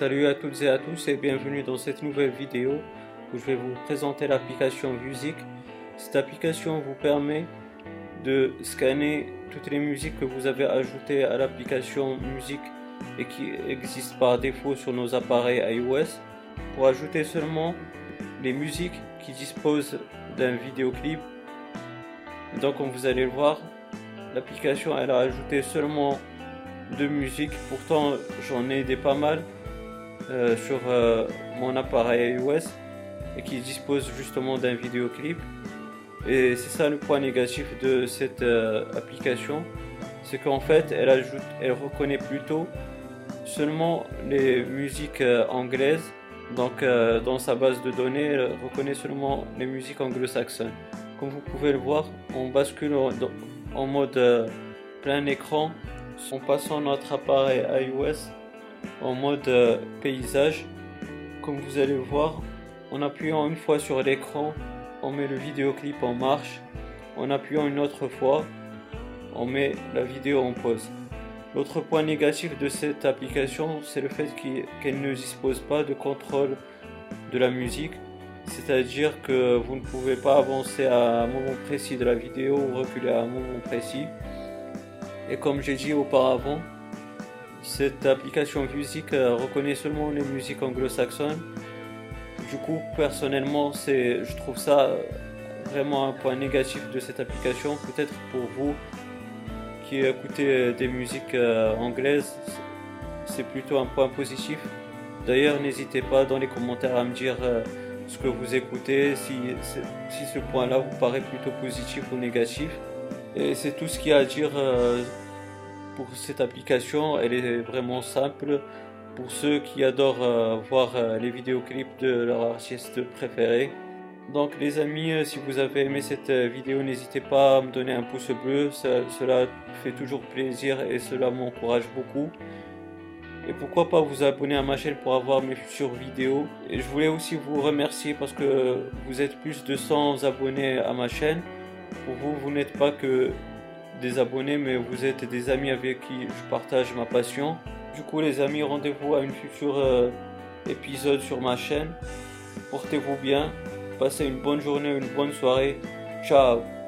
Salut à toutes et à tous et bienvenue dans cette nouvelle vidéo où je vais vous présenter l'application Music. Cette application vous permet de scanner toutes les musiques que vous avez ajoutées à l'application Music et qui existent par défaut sur nos appareils iOS pour ajouter seulement les musiques qui disposent d'un vidéoclip. Donc comme vous allez le voir, l'application elle a ajouté seulement deux musiques, pourtant j'en ai des pas mal euh, sur euh, mon appareil iOS et qui dispose justement d'un vidéoclip. Et c'est ça le point négatif de cette euh, application, c'est qu'en fait elle ajoute, elle reconnaît plutôt seulement les musiques anglaises. Donc dans sa base de données, elle reconnaît seulement les musiques anglo-saxonnes. Comme vous pouvez le voir, on bascule en mode plein écran en passant notre appareil iOS en mode euh, paysage. Comme vous allez voir, en appuyant une fois sur l'écran, on met le vidéoclip en marche. En appuyant une autre fois, on met la vidéo en pause. L'autre point négatif de cette application, c'est le fait qu'elle ne dispose pas de contrôle de la musique. C'est-à-dire que vous ne pouvez pas avancer à un moment précis de la vidéo ou reculer à un moment précis. Et comme j'ai dit auparavant, cette application musique euh, reconnaît seulement les musiques anglo-saxonnes. Du coup, personnellement, c'est, je trouve ça vraiment un point négatif de cette application. Peut-être pour vous qui écoutez des musiques euh, anglaises, c'est plutôt un point positif. D'ailleurs, n'hésitez pas dans les commentaires à me dire euh, ce que vous écoutez, si, si ce point-là vous paraît plutôt positif ou négatif. Et c'est tout ce qu'il y a à dire euh, cette application. Elle est vraiment simple pour ceux qui adorent euh, voir euh, les vidéoclips de leur artiste préféré. Donc les amis, si vous avez aimé cette vidéo, n'hésitez pas à me donner un pouce bleu. cela fait toujours plaisir et cela m'encourage beaucoup. Et pourquoi pas vous abonner à ma chaîne pour avoir mes futures vidéos. Et je voulais aussi vous remercier parce que vous êtes plus de 100 abonnés à ma chaîne. Pour vous, vous n'êtes pas que des abonnés, mais vous êtes des amis avec qui je partage ma passion. Du coup, les amis, rendez-vous à une future euh, épisode sur ma chaîne. Portez-vous bien, passez une bonne journée, une bonne soirée. Ciao